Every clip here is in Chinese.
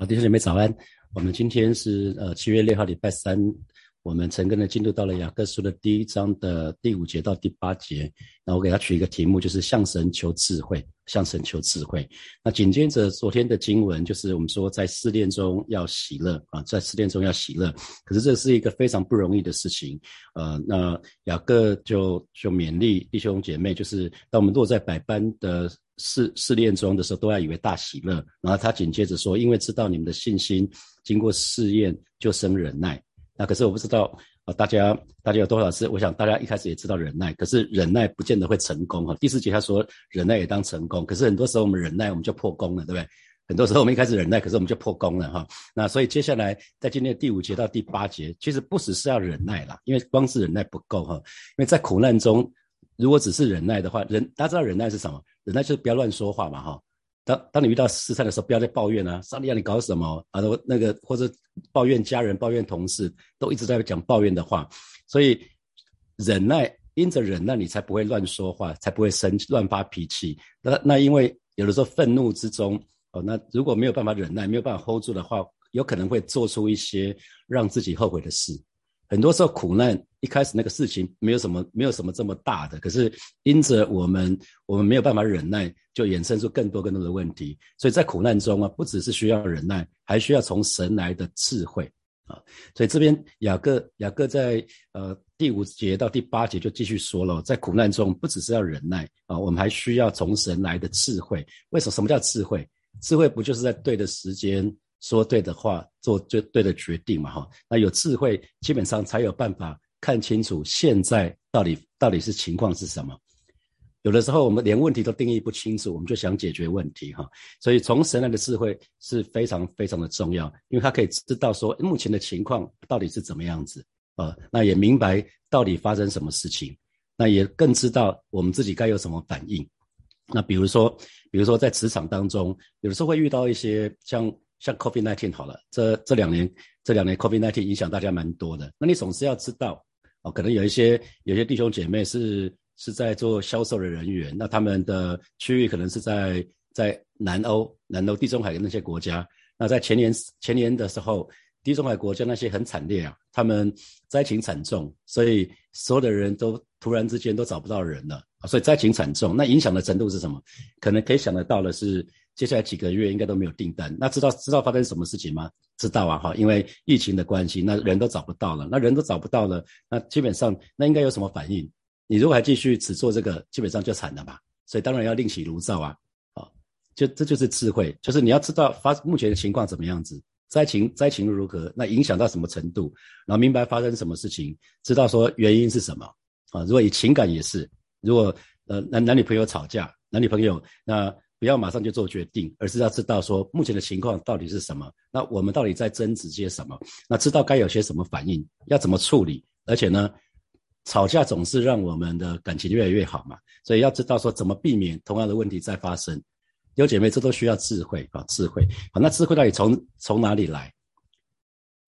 好，弟兄姐妹早安。我们今天是呃七月六号礼拜三，我们成功的进入到了雅各书的第一章的第五节到第八节。那我给他取一个题目，就是向神求智慧，向神求智慧。那紧接着昨天的经文，就是我们说在试炼中要喜乐啊，在试炼中要喜乐。可是这是一个非常不容易的事情。呃，那雅各就就勉励弟兄姐妹，就是当我们落在百般的。试试炼中的时候，都要以为大喜乐。然后他紧接着说：“因为知道你们的信心经过试验，就生忍耐。那可是我不知道啊，大家大家有多少次？我想大家一开始也知道忍耐，可是忍耐不见得会成功哈。第四节他说忍耐也当成功，可是很多时候我们忍耐我们就破功了，对不对？很多时候我们一开始忍耐，可是我们就破功了哈。那所以接下来在今天的第五节到第八节，其实不只是要忍耐啦，因为光是忍耐不够哈。因为在苦难中，如果只是忍耐的话，忍大家知道忍耐是什么？忍耐就是不要乱说话嘛，哈。当当你遇到试探的时候，不要再抱怨啊，上帝让你搞什么啊？那个或者抱怨家人、抱怨同事，都一直在讲抱怨的话。所以忍耐，因着忍耐，你才不会乱说话，才不会生乱发脾气。那那因为有的时候愤怒之中，哦，那如果没有办法忍耐，没有办法 hold 住的话，有可能会做出一些让自己后悔的事。很多时候苦难一开始那个事情没有什么没有什么这么大的，可是因着我们我们没有办法忍耐，就衍生出更多更多的问题。所以在苦难中啊，不只是需要忍耐，还需要从神来的智慧啊。所以这边雅各雅各在呃第五节到第八节就继续说了，在苦难中不只是要忍耐啊，我们还需要从神来的智慧。为什么？什么叫智慧？智慧不就是在对的时间？说对的话，做最对的决定嘛，哈。那有智慧，基本上才有办法看清楚现在到底到底是情况是什么。有的时候我们连问题都定义不清楚，我们就想解决问题，哈。所以从神来的智慧是非常非常的重要，因为他可以知道说目前的情况到底是怎么样子，啊，那也明白到底发生什么事情，那也更知道我们自己该有什么反应。那比如说，比如说在职场当中，有的时候会遇到一些像。像 COVID nineteen 好了，这这两年这两年 COVID nineteen 影响大家蛮多的。那你总是要知道哦，可能有一些有些弟兄姐妹是是在做销售的人员，那他们的区域可能是在在南欧、南欧地中海的那些国家。那在前年前年的时候，地中海国家那些很惨烈啊，他们灾情惨重，所以所有的人都突然之间都找不到人了，所以灾情惨重。那影响的程度是什么？可能可以想得到的是。接下来几个月应该都没有订单，那知道知道发生什么事情吗？知道啊，哈，因为疫情的关系，那人都找不到了，那人都找不到了，那基本上那应该有什么反应？你如果还继续只做这个，基本上就惨了吧。所以当然要另起炉灶啊，啊，就这就是智慧，就是你要知道发目前的情况怎么样子，灾情灾情如何，那影响到什么程度，然后明白发生什么事情，知道说原因是什么啊。如果以情感也是，如果呃男男女朋友吵架，男女朋友那。不要马上就做决定，而是要知道说目前的情况到底是什么。那我们到底在争执些什么？那知道该有些什么反应，要怎么处理？而且呢，吵架总是让我们的感情越来越好嘛。所以要知道说怎么避免同样的问题再发生。有姐妹，这都需要智慧啊，智慧。好，那智慧到底从从哪里来？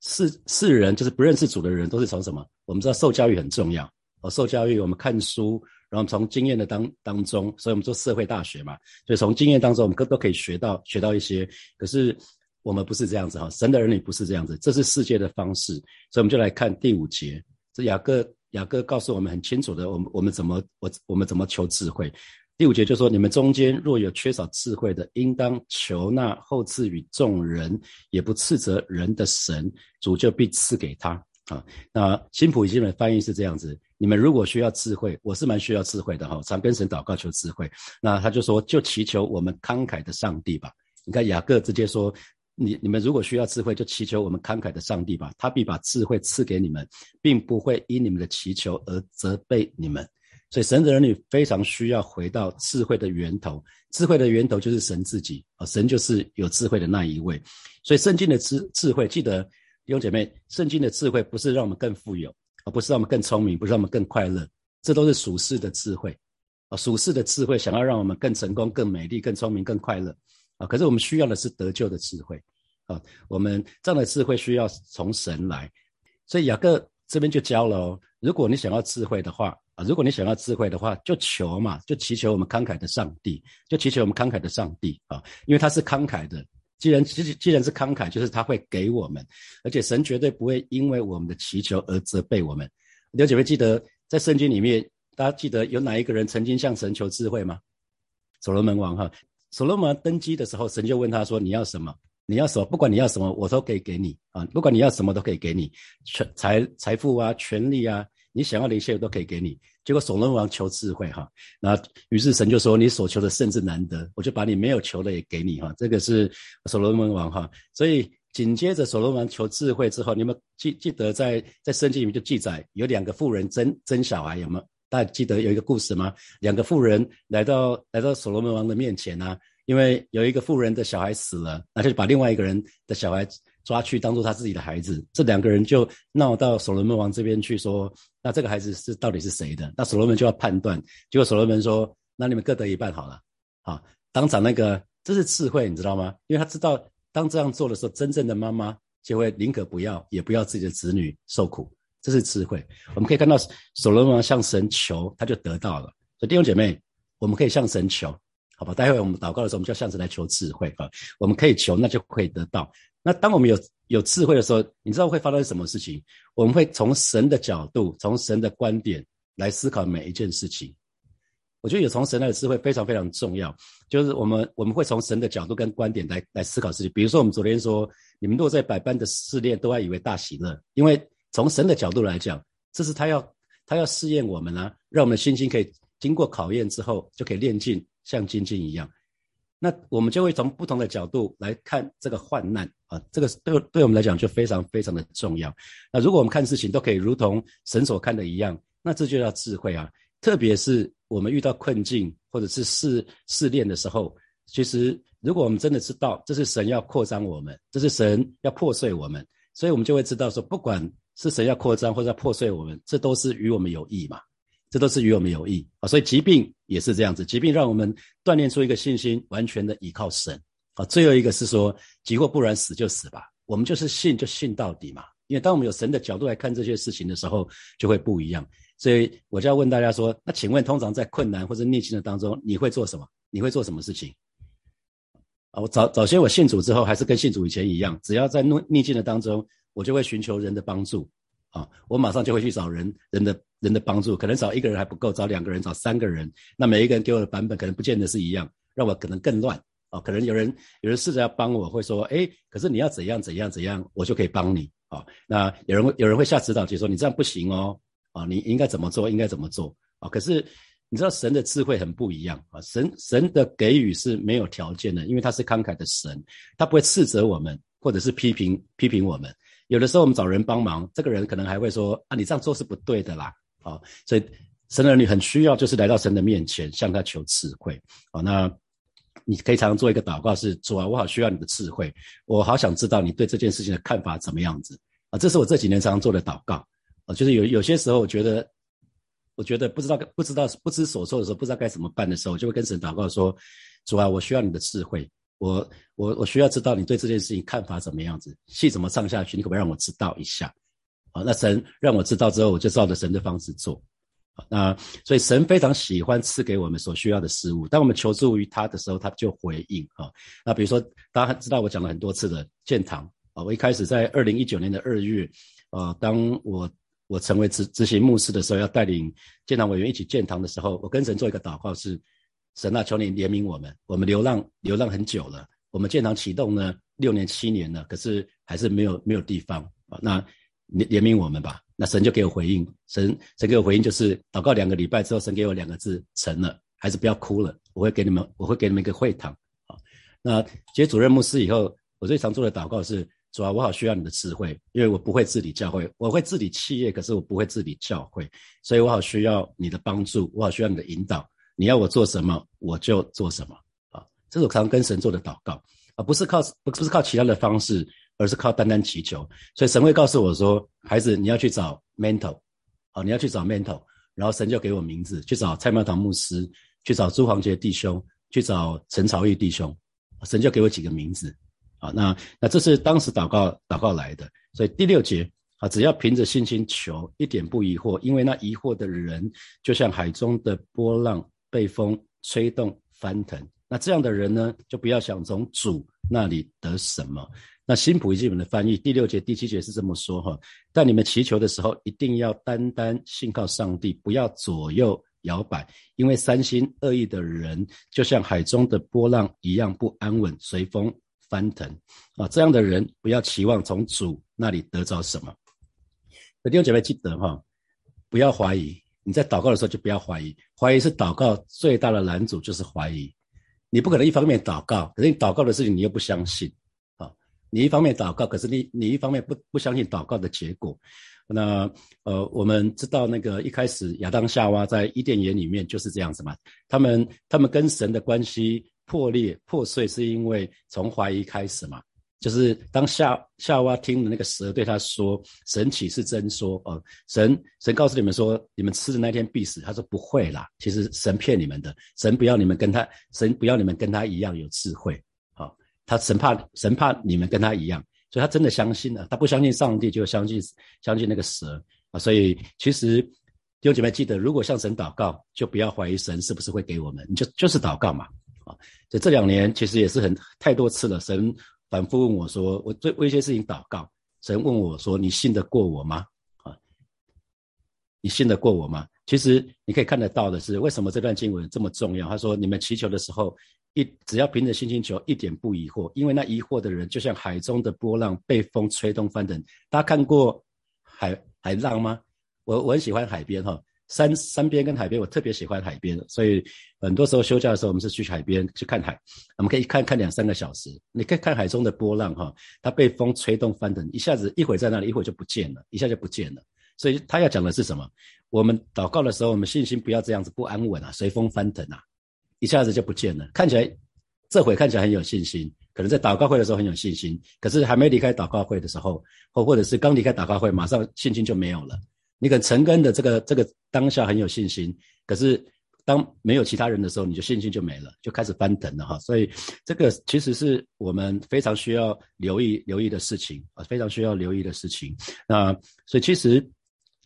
世世人就是不认识主的人，都是从什么？我们知道受教育很重要哦，受教育我们看书。然后从经验的当当中，所以我们做社会大学嘛，所以从经验当中，我们都都可以学到学到一些。可是我们不是这样子哈，神的儿女不是这样子，这是世界的方式。所以我们就来看第五节，这雅各雅各告诉我们很清楚的，我们我们怎么我我们怎么求智慧。第五节就说，你们中间若有缺少智慧的，应当求那后赐予众人，也不斥责人的神，主就必赐给他。啊，那新普经的翻译是这样子：你们如果需要智慧，我是蛮需要智慧的哈，常跟神祷告求智慧。那他就说，就祈求我们慷慨的上帝吧。你看雅各直接说，你你们如果需要智慧，就祈求我们慷慨的上帝吧，他必把智慧赐给你们，并不会因你们的祈求而责备你们。所以神的儿女非常需要回到智慧的源头，智慧的源头就是神自己啊，神就是有智慧的那一位。所以圣经的智智慧，记得。弟兄姐妹，圣经的智慧不是让我们更富有，而不是让我们更聪明，不是让我们更快乐，这都是属世的智慧啊！属世的智慧想要让我们更成功、更美丽、更聪明、更快乐啊！可是我们需要的是得救的智慧啊！我们这样的智慧需要从神来，所以雅各这边就教了哦：如果你想要智慧的话啊，如果你想要智慧的话，就求嘛，就祈求我们慷慨的上帝，就祈求我们慷慨的上帝啊，因为他是慷慨的。既然既既然是慷慨，就是他会给我们，而且神绝对不会因为我们的祈求而责备我们。刘姐妹记得在圣经里面，大家记得有哪一个人曾经向神求智慧吗？所罗门王哈，所罗门登基的时候，神就问他说：“你要什么？你要什么？不管你要什么，我都可以给你啊！不管你要什么，都可以给你，财财富啊，权力啊，你想要的一切都可以给你。”结果所罗门王求智慧哈，那于是神就说：“你所求的甚至难得，我就把你没有求的也给你哈。”这个是所罗门王哈，所以紧接着所罗门王求智慧之后，你们记记得在在圣经里面就记载有两个妇人争争小孩，有没有？大家记得有一个故事吗？两个妇人来到来到所罗门王的面前啊，因为有一个妇人的小孩死了，那就把另外一个人的小孩。抓去当做他自己的孩子，这两个人就闹到所罗门王这边去说，那这个孩子是到底是谁的？那所罗门就要判断，结果所罗门说，那你们各得一半好了，啊，当场那个这是智慧，你知道吗？因为他知道当这样做的时候，真正的妈妈就会宁可不要，也不要自己的子女受苦，这是智慧。我们可以看到所罗门向神求，他就得到了。所以弟兄姐妹，我们可以向神求，好吧？待会我们祷告的时候，我们就要向神来求智慧啊。我们可以求，那就可以得到。那当我们有有智慧的时候，你知道会发生什么事情？我们会从神的角度，从神的观点来思考每一件事情。我觉得有从神来的智慧非常非常重要，就是我们我们会从神的角度跟观点来来思考事情。比如说，我们昨天说，你们若在百般的试炼，都要以为大喜乐，因为从神的角度来讲，这是他要他要试验我们啊，让我们的心心可以经过考验之后，就可以练尽像金金一样。那我们就会从不同的角度来看这个患难啊，这个对对我们来讲就非常非常的重要。那如果我们看事情都可以如同神所看的一样，那这就叫智慧啊。特别是我们遇到困境或者是试试炼的时候，其实如果我们真的知道这是神要扩张我们，这是神要破碎我们，所以我们就会知道说，不管是神要扩张或者要破碎我们，这都是与我们有益嘛。这都是与我们有益啊，所以疾病也是这样子，疾病让我们锻炼出一个信心，完全的依靠神啊。最后一个是说，急或不然，死就死吧，我们就是信就信到底嘛。因为当我们有神的角度来看这些事情的时候，就会不一样。所以我就要问大家说，那请问，通常在困难或者逆境的当中，你会做什么？你会做什么事情？啊，我早早先我信主之后，还是跟信主以前一样，只要在逆逆境的当中，我就会寻求人的帮助。啊，我马上就会去找人人的人的帮助，可能找一个人还不够，找两个人，找三个人。那每一个人给我的版本可能不见得是一样，让我可能更乱。啊，可能有人有人试着要帮我，会说，哎，可是你要怎样怎样怎样，我就可以帮你。啊，那有人会有人会下指导，就说你这样不行哦。啊，你应该怎么做？应该怎么做？啊，可是你知道神的智慧很不一样啊，神神的给予是没有条件的，因为他是慷慨的神，他不会斥责我们，或者是批评批评我们。有的时候我们找人帮忙，这个人可能还会说啊，你这样做是不对的啦，啊，所以神的儿女很需要，就是来到神的面前向他求智慧，啊，那你可以常常做一个祷告，是主啊，我好需要你的智慧，我好想知道你对这件事情的看法怎么样子，啊，这是我这几年常常做的祷告，啊，就是有有些时候我觉得，我觉得不知道不知道不知所措的时候，不知道该怎么办的时候，就会跟神祷告说，主啊，我需要你的智慧。我我我需要知道你对这件事情看法怎么样子，戏怎么唱下去，你可不可以让我知道一下？啊，那神让我知道之后，我就照着神的方式做。那所以神非常喜欢赐给我们所需要的事物，当我们求助于他的时候，他就回应啊。那比如说大家知道我讲了很多次的建堂啊，我一开始在二零一九年的二月，啊，当我我成为执执行牧师的时候，要带领建堂委员一起建堂的时候，我跟神做一个祷告是。神啊，求你怜悯我们，我们流浪流浪很久了，我们建堂启动呢六年七年了，可是还是没有没有地方啊。那怜怜悯我们吧。那神就给我回应，神神给我回应就是祷告两个礼拜之后，神给我两个字成了，还是不要哭了，我会给你们我会给你们一个会堂啊。那接主任牧师以后，我最常做的祷告是：主啊，我好需要你的智慧，因为我不会治理教会，我会治理企业，可是我不会治理教会，所以我好需要你的帮助，我好需要你的引导。你要我做什么，我就做什么啊！这是我常跟神做的祷告啊，不是靠不不是靠其他的方式，而是靠单单祈求。所以神会告诉我说：“孩子，你要去找 mentor 啊，你要去找 mentor。”然后神就给我名字，去找蔡茂堂牧师，去找朱黄杰弟兄，去找陈朝义弟兄。神就给我几个名字啊。那那这是当时祷告祷告来的。所以第六节啊，只要凭着信心求，一点不疑惑，因为那疑惑的人就像海中的波浪。被风吹动翻腾，那这样的人呢，就不要想从主那里得什么。那新普译本的翻译第六节、第七节是这么说哈：但你们祈求的时候，一定要单单信靠上帝，不要左右摇摆，因为三心二意的人，就像海中的波浪一样不安稳，随风翻腾啊！这样的人，不要期望从主那里得着什么。弟兄姐妹记得哈，不要怀疑。你在祷告的时候就不要怀疑，怀疑是祷告最大的拦阻，就是怀疑。你不可能一方面祷告，可是你祷告的事情你又不相信啊。你一方面祷告，可是你你一方面不不相信祷告的结果。那呃，我们知道那个一开始亚当夏娃在伊甸园里面就是这样子嘛。他们他们跟神的关系破裂破碎，是因为从怀疑开始嘛。就是当夏夏娃听了那个蛇对他说：“神岂是真说？哦，神神告诉你们说，你们吃的那天必死。”他说：“不会啦，其实神骗你们的。神不要你们跟他，神不要你们跟他一样有智慧。”他神怕神怕你们跟他一样，所以他真的相信了。他不相信上帝，就相信相信那个蛇啊。所以其实弟兄姐妹记得，如果向神祷告，就不要怀疑神是不是会给我们，你就就是祷告嘛啊。所以这两年其实也是很太多次了，神反复问我说，我为为一些事情祷告，神问我说，你信得过我吗？啊，你信得过我吗？其实你可以看得到的是，为什么这段经文这么重要？他说，你们祈求的时候。一只要凭着信心求，一点不疑惑，因为那疑惑的人就像海中的波浪，被风吹动翻腾。大家看过海海浪吗？我我很喜欢海边哈，山山边跟海边，我特别喜欢海边，所以很多时候休假的时候，我们是去海边去看海，我们可以看看两三个小时。你可以看海中的波浪哈，它被风吹动翻腾，一下子一会在那里，一会就不见了，一下就不见了。所以他要讲的是什么？我们祷告的时候，我们信心不要这样子不安稳啊，随风翻腾啊。一下子就不见了，看起来这回看起来很有信心，可能在祷告会的时候很有信心，可是还没离开祷告会的时候，或或者是刚离开祷告会，马上信心就没有了。你可能成根的这个这个当下很有信心，可是当没有其他人的时候，你就信心就没了，就开始翻腾了哈。所以这个其实是我们非常需要留意留意的事情啊，非常需要留意的事情。那所以其实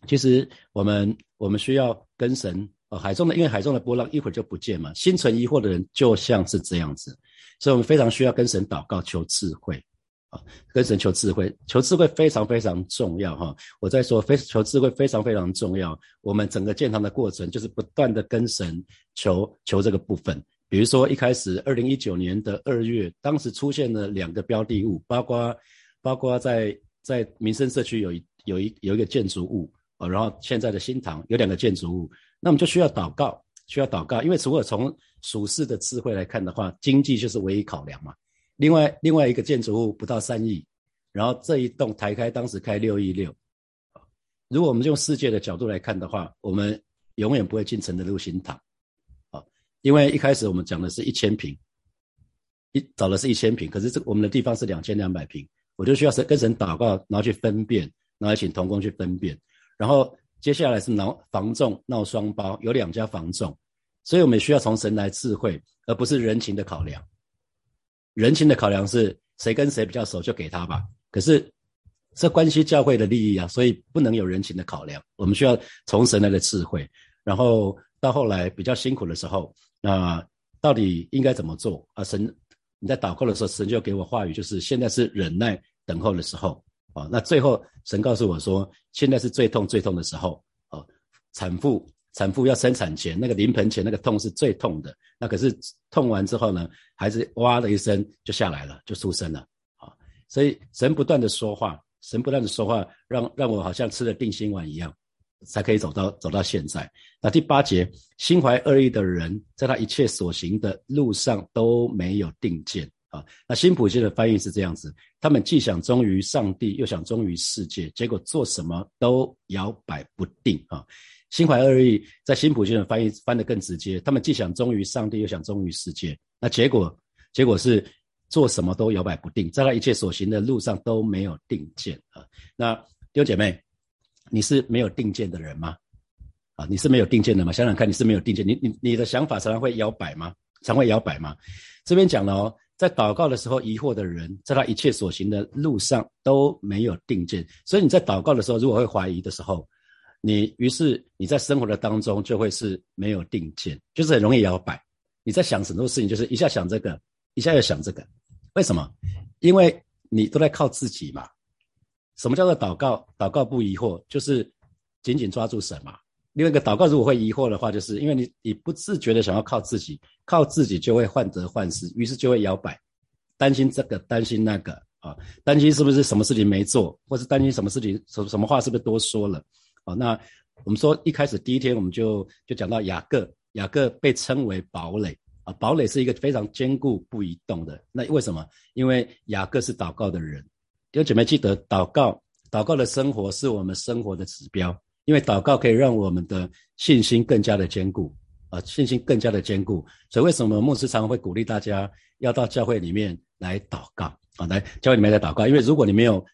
其实我们我们需要跟神。哦，海中的因为海中的波浪一会儿就不见嘛，心存疑惑的人就像是这样子，所以我们非常需要跟神祷告求智慧，啊，跟神求智慧，求智慧非常非常重要哈。我在说非求智慧非常非常重要，我们整个建堂的过程就是不断的跟神求求这个部分。比如说一开始二零一九年的二月，当时出现了两个标的物，包括包括在在民生社区有一有一有一个建筑物啊，然后现在的新堂有两个建筑物。那我们就需要祷告，需要祷告，因为如果从属世的智慧来看的话，经济就是唯一考量嘛。另外，另外一个建筑物不到三亿，然后这一栋台开当时开六亿六，如果我们用世界的角度来看的话，我们永远不会进城的路新堂，啊，因为一开始我们讲的是一千平，一找的是一千平，可是这我们的地方是两千两百平，我就需要神跟神祷告，然后去分辨，然后请童工去分辨，然后。接下来是闹房仲闹双包，有两家房仲，所以我们需要从神来智慧，而不是人情的考量。人情的考量是谁跟谁比较熟就给他吧，可是这关系教会的利益啊，所以不能有人情的考量。我们需要从神来的智慧，然后到后来比较辛苦的时候，那到底应该怎么做啊？神你在祷告的时候，神就给我话语，就是现在是忍耐等候的时候。啊，那最后神告诉我说，现在是最痛最痛的时候啊！产妇产妇要生产前那个临盆前那个痛是最痛的，那可是痛完之后呢，孩子哇的一声就下来了，就出生了啊！所以神不断的说话，神不断的说话，让让我好像吃了定心丸一样，才可以走到走到现在。那第八节，心怀恶意的人，在他一切所行的路上都没有定见啊。那新普世的翻译是这样子：他们既想忠于上帝，又想忠于世界，结果做什么都摇摆不定啊！心怀恶意，在新普世的翻译翻得更直接：他们既想忠于上帝，又想忠于世界，那结果结果是做什么都摇摆不定，在他一切所行的路上都没有定见啊！那弟兄姐妹，你是没有定见的人吗？啊，你是没有定见的吗？想想看，你是没有定见，你你你的想法常常会摇摆吗？常会摇摆吗？这边讲了哦。在祷告的时候，疑惑的人，在他一切所行的路上都没有定见。所以你在祷告的时候，如果会怀疑的时候，你于是你在生活的当中就会是没有定见，就是很容易摇摆。你在想很多事情，就是一下想这个，一下又想这个，为什么？因为你都在靠自己嘛。什么叫做祷告？祷告不疑惑，就是紧紧抓住神嘛。另外一个祷告如果会疑惑的话，就是因为你你不自觉的想要靠自己，靠自己就会患得患失，于是就会摇摆，担心这个，担心那个啊，担心是不是什么事情没做，或是担心什么事情什什么话是不是多说了好？那我们说一开始第一天我们就就讲到雅各，雅各被称为堡垒啊，堡垒是一个非常坚固不移动的。那为什么？因为雅各是祷告的人。弟兄姐妹记得，祷告，祷告的生活是我们生活的指标，因为祷告可以让我们的信心更加的坚固啊，信心更加的坚固。所以为什么牧师常会鼓励大家要到教会里面来祷告啊？来教会里面来祷告，因为如果你没有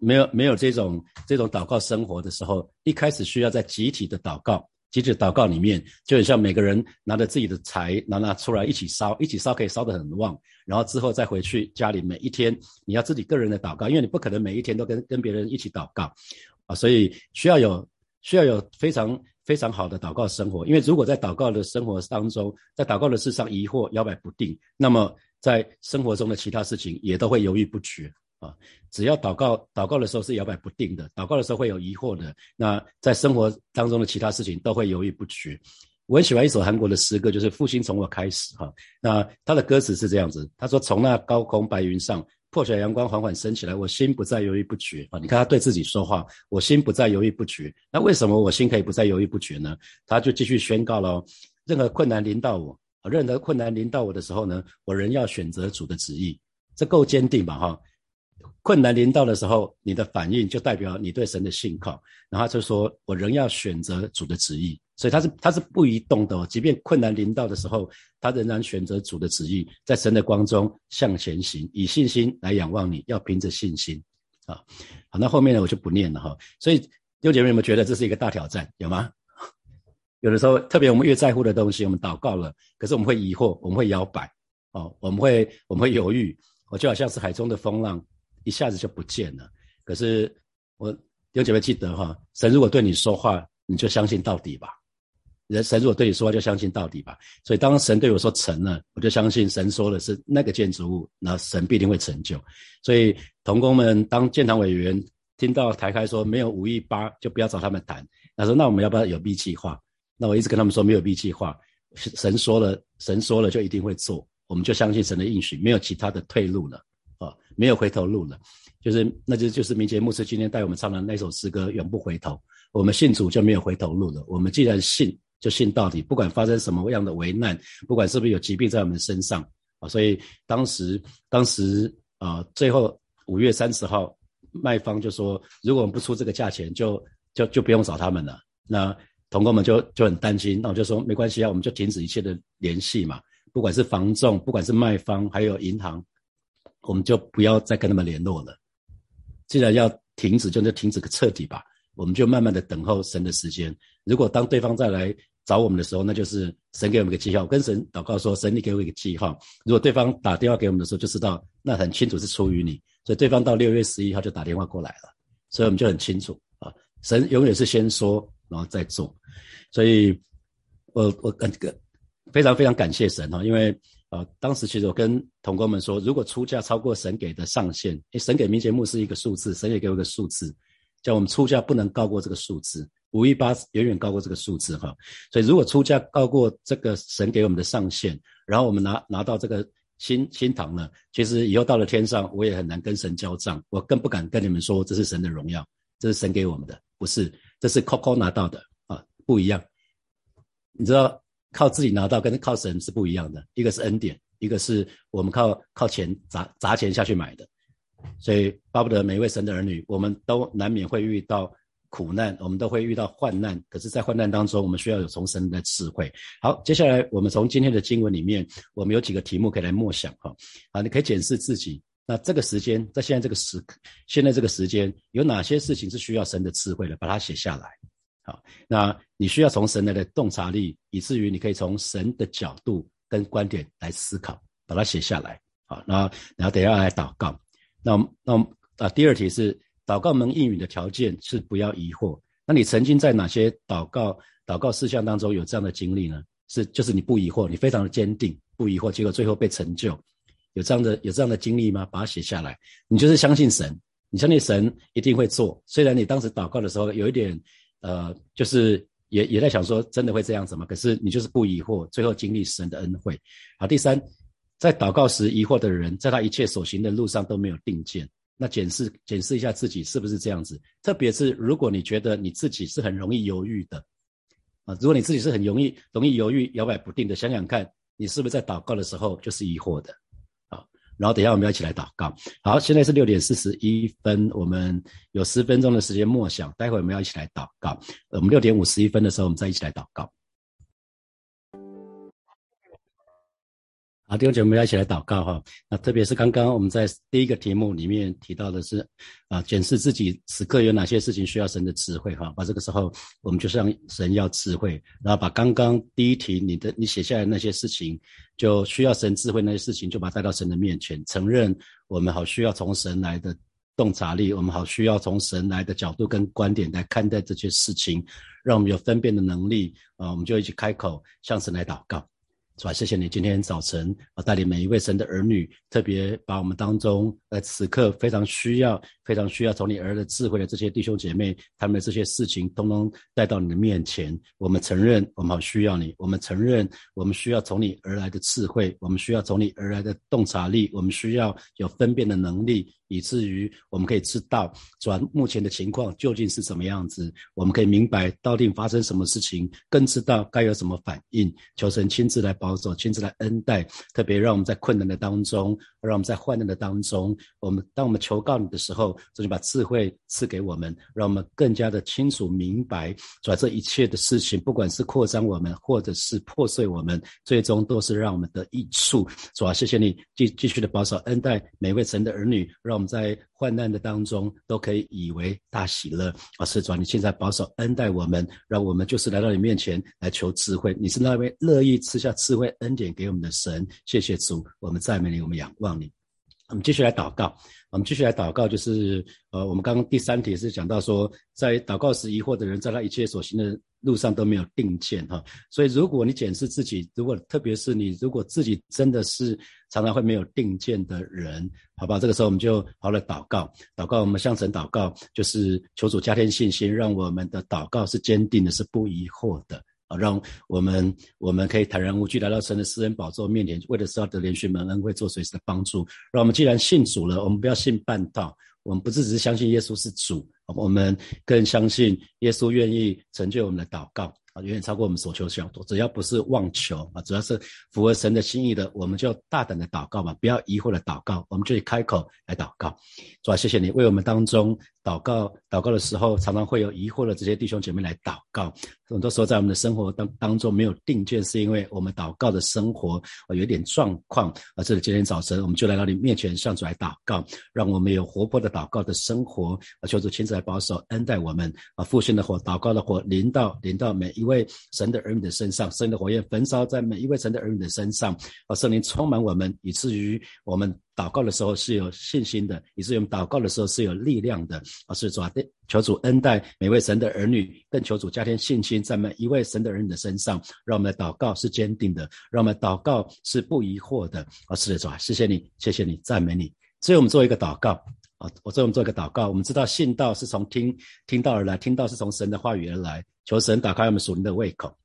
没有没有这种这种祷告生活的时候，一开始需要在集体的祷告。集体祷告里面，就很像每个人拿着自己的柴拿拿出来一起烧，一起烧可以烧得很旺，然后之后再回去家里，每一天你要自己个人的祷告，因为你不可能每一天都跟跟别人一起祷告，啊，所以需要有需要有非常非常好的祷告生活，因为如果在祷告的生活当中，在祷告的事上疑惑摇摆不定，那么在生活中的其他事情也都会犹豫不决。啊，只要祷告，祷告的时候是摇摆不定的，祷告的时候会有疑惑的。那在生活当中的其他事情都会犹豫不决。我很喜欢一首韩国的诗歌，就是《复兴从我开始》哈。那他的歌词是这样子，他说：“从那高空白云上，破晓阳光缓缓升起来，我心不再犹豫不决啊！”你看他对自己说话，我心不再犹豫不决。那为什么我心可以不再犹豫不决呢？他就继续宣告了：任何困难临到我，任何困难临到我的时候呢，我仍要选择主的旨意。这够坚定吧？哈。困难临到的时候，你的反应就代表你对神的信靠。然后就说：“我仍要选择主的旨意。”所以他是他是不移动的哦。即便困难临到的时候，他仍然选择主的旨意，在神的光中向前行，以信心来仰望你。要凭着信心啊！好，那后面呢我就不念了哈。所以弟姐妹有没有觉得这是一个大挑战？有吗？有的时候，特别我们越在乎的东西，我们祷告了，可是我们会疑惑，我们会摇摆哦，我们会我们会犹豫。我就好像是海中的风浪。一下子就不见了。可是我有姐妹记得哈，神如果对你说话，你就相信到底吧。人神如果对你说话，就相信到底吧。所以当神对我说成了，我就相信神说的是那个建筑物，那神必定会成就。所以童工们当建堂委员听到台开说没有五亿八，就不要找他们谈。他说那我们要不要有 B 计划？那我一直跟他们说没有 B 计划，神说了，神说了就一定会做，我们就相信神的应许，没有其他的退路了。没有回头路了，就是那就就是明杰牧师今天带我们唱的那首诗歌《永不回头》。我们信主就没有回头路了。我们既然信，就信到底，不管发生什么样的危难，不管是不是有疾病在我们身上啊。所以当时，当时啊，最后五月三十号，卖方就说，如果我们不出这个价钱，就就就不用找他们了。那同工们就就很担心，那我就说没关系啊，我们就停止一切的联系嘛，不管是房仲，不管是卖方，还有银行。我们就不要再跟他们联络了。既然要停止，就就停止个彻底吧。我们就慢慢的等候神的时间。如果当对方再来找我们的时候，那就是神给我们个记号。跟神祷告说：“神，你给我一个记号。”如果对方打电话给我们的时候，就知道那很清楚是出于你。所以对方到六月十一号就打电话过来了，所以我们就很清楚啊。神永远是先说，然后再做。所以，我我跟个非常非常感谢神哈，因为。啊，当时其实我跟同工们说，如果出价超过神给的上限，诶，神给民节目是一个数字，神也给我个数字，叫我们出价不能高过这个数字，五一八远远高过这个数字哈。所以如果出价高过这个神给我们的上限，然后我们拿拿到这个新新堂呢，其实以后到了天上，我也很难跟神交账，我更不敢跟你们说这是神的荣耀，这是神给我们的，不是，这是 Coco 拿到的啊，不一样，你知道。靠自己拿到跟靠神是不一样的，一个是恩典，一个是我们靠靠钱砸砸钱下去买的，所以巴不得每一位神的儿女，我们都难免会遇到苦难，我们都会遇到患难，可是，在患难当中，我们需要有从神的智慧。好，接下来我们从今天的经文里面，我们有几个题目可以来默想哈，啊，你可以检视自己，那这个时间，在现在这个时刻，现在这个时间，有哪些事情是需要神的智慧的，把它写下来。好，那你需要从神来的洞察力，以至于你可以从神的角度跟观点来思考，把它写下来。好，然后然后等下来祷告。那那啊，第二题是祷告能应允的条件是不要疑惑。那你曾经在哪些祷告祷告事项当中有这样的经历呢？是就是你不疑惑，你非常的坚定，不疑惑，结果最后被成就。有这样的有这样的经历吗？把它写下来。你就是相信神，你相信神一定会做。虽然你当时祷告的时候有一点，呃，就是也也在想说真的会这样子吗？可是你就是不疑惑，最后经历神的恩惠。好，第三，在祷告时疑惑的人，在他一切所行的路上都没有定见。那检视检视一下自己是不是这样子，特别是如果你觉得你自己是很容易犹豫的，啊，如果你自己是很容易容易犹豫、摇摆不定的，想想看你是不是在祷告的时候就是疑惑的，然后等下我们要一起来祷告。好，现在是六点四十一分，我们有十分钟的时间默想，待会我们要一起来祷告。我们六点五十一分的时候，我们再一起来祷告。好，弟兄姐妹，一起来祷告哈。那特别是刚刚我们在第一个题目里面提到的是，啊，检视自己此刻有哪些事情需要神的智慧哈。把这个时候，我们就是让神要智慧，然后把刚刚第一题你的你写下来那些事情，就需要神智慧那些事情，就把它带到神的面前，承认我们好需要从神来的洞察力，我们好需要从神来的角度跟观点来看待这些事情，让我们有分辨的能力啊。我们就一起开口向神来祷告。是吧？谢谢你今天早晨啊，带领每一位神的儿女，特别把我们当中在此刻非常需要、非常需要从你而来的智慧的这些弟兄姐妹，他们的这些事情，通通带到你的面前。我们承认，我们好需要你；我们承认，我们需要从你而来的智慧；我们需要从你而来的洞察力；我们需要有分辨的能力。以至于我们可以知道，转目前的情况究竟是什么样子，我们可以明白到底发生什么事情，更知道该有什么反应。求神亲自来保守，亲自来恩待，特别让我们在困难的当中，让我们在患难的当中，我们当我们求告你的时候，就把智慧赐给我们，让我们更加的清楚明白，主啊这一切的事情，不管是扩张我们，或者是破碎我们，最终都是让我们得益处。主啊，谢谢你继继续的保守恩待每位神的儿女，让。在患难的当中都可以以为大喜乐啊！是主，你现在保守恩待我们，让我们就是来到你面前来求智慧。你是那位乐意吃下智慧恩典给我们的神，谢谢主，我们赞美你，我们仰望你。我们继续来祷告，我们继续来祷告，就是呃，我们刚刚第三题是讲到说，在祷告时疑惑的人，在他一切所行的路上都没有定见哈。所以如果你检视自己，如果特别是你如果自己真的是常常会没有定见的人，好吧，这个时候我们就好了祷告，祷告我们向神祷告，就是求主加添信心，让我们的祷告是坚定的，是不疑惑的。啊，让我们我们可以坦然无惧来到神的私人宝座面前，为的是要得连续蒙恩，会做随时的帮助。让我们既然信主了，我们不要信半道，我们不是只是相信耶稣是主，我们更相信耶稣愿意成就我们的祷告。啊，远远超过我们所求所多。只要不是妄求啊，主要是符合神的心意的，我们就大胆的祷告吧，不要疑惑的祷告，我们就开口来祷告。主啊，谢谢你为我们当中祷告，祷告的时候常常会有疑惑的这些弟兄姐妹来祷告。很多时候在我们的生活当当中没有定见，是因为我们祷告的生活啊有点状况啊。这里今天早晨我们就来到你面前向主来祷告，让我们有活泼的祷告的生活啊。求主亲自来保守恩待我们啊。复兴的火，祷告的火临到临到每一位神的儿女的身上，神的火焰焚烧在每一位神的儿女的身上啊。圣灵充满我们，以至于我们。祷告的时候是有信心的，以至于我们祷告的时候是有力量的。啊，是主啊，求主恩待每位神的儿女，更求主加添信心在每一位神的儿女的身上，让我们的祷告是坚定的，让我们祷告是不疑惑的。啊，是的，主啊，谢谢你，谢谢你，赞美你。所以我们做一个祷告啊，我最后我们做一个祷告。我们知道信道是从听听到而来，听到是从神的话语而来，求神打开我们属灵的胃口。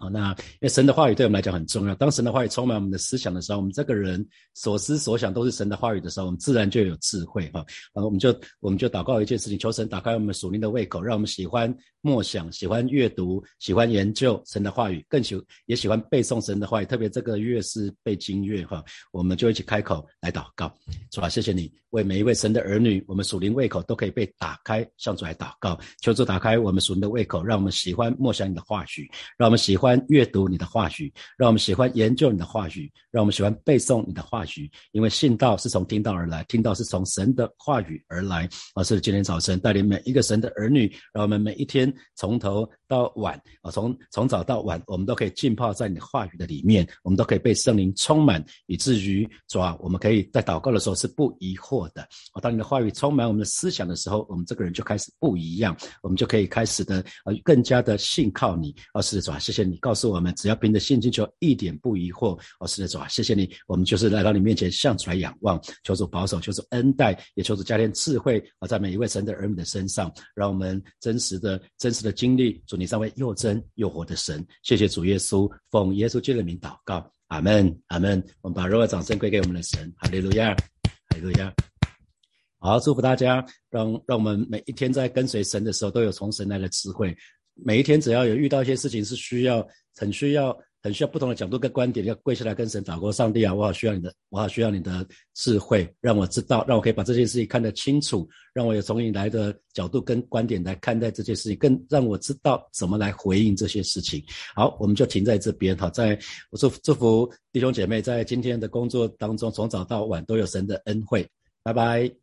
好，那因为神的话语对我们来讲很重要。当神的话语充满我们的思想的时候，我们这个人所思所想都是神的话语的时候，我们自然就有智慧哈。啊，我们就我们就祷告一件事情，求神打开我们属灵的胃口，让我们喜欢默想、喜欢阅读、喜欢研究神的话语，更喜也喜欢背诵神的话语。特别这个月是背经月哈，我们就一起开口来祷告。主啊，谢谢你为每一位神的儿女，我们属灵胃口都可以被打开，向主来祷告。求主打开我们属灵的胃口，让我们喜欢默想你的话语，让我们喜欢。阅读你的话语，让我们喜欢研究你的话语，让我们喜欢背诵你的话语。因为信道是从听道而来，听道是从神的话语而来。啊，是今天早晨带领每一个神的儿女，让我们每一天从头到晚啊，从从早到晚，我们都可以浸泡在你的话语的里面，我们都可以被圣灵充满，以至于主啊，我们可以在祷告的时候是不疑惑的。啊，当你的话语充满我们的思想的时候，我们这个人就开始不一样，我们就可以开始的呃更加的信靠你。啊，是主啊，谢谢你。告诉我们，只要凭着信心求，一点不疑惑。哦，是的，主啊，谢谢你，我们就是来到你面前，向主来仰望，求主保守，求主恩待，也求主加添智慧啊，在每一位神的儿女的身上，让我们真实的、真实的经历主你三位又真又活的神。谢谢主耶稣，奉耶稣基督的名祷告，阿门，阿门。我们把热烈掌声归给我们的神，哈利路亚，哈利路亚。好，祝福大家，让让我们每一天在跟随神的时候，都有从神来的智慧。每一天只要有遇到一些事情是需要，很需要，很需要不同的角度跟观点，要跪下来跟神祷告。上帝啊，我好需要你的，我好需要你的智慧，让我知道，让我可以把这件事情看得清楚，让我有从你来的角度跟观点来看待这件事情，更让我知道怎么来回应这些事情。好，我们就停在这边。好，在我祝祝福弟兄姐妹在今天的工作当中，从早到晚都有神的恩惠。拜拜。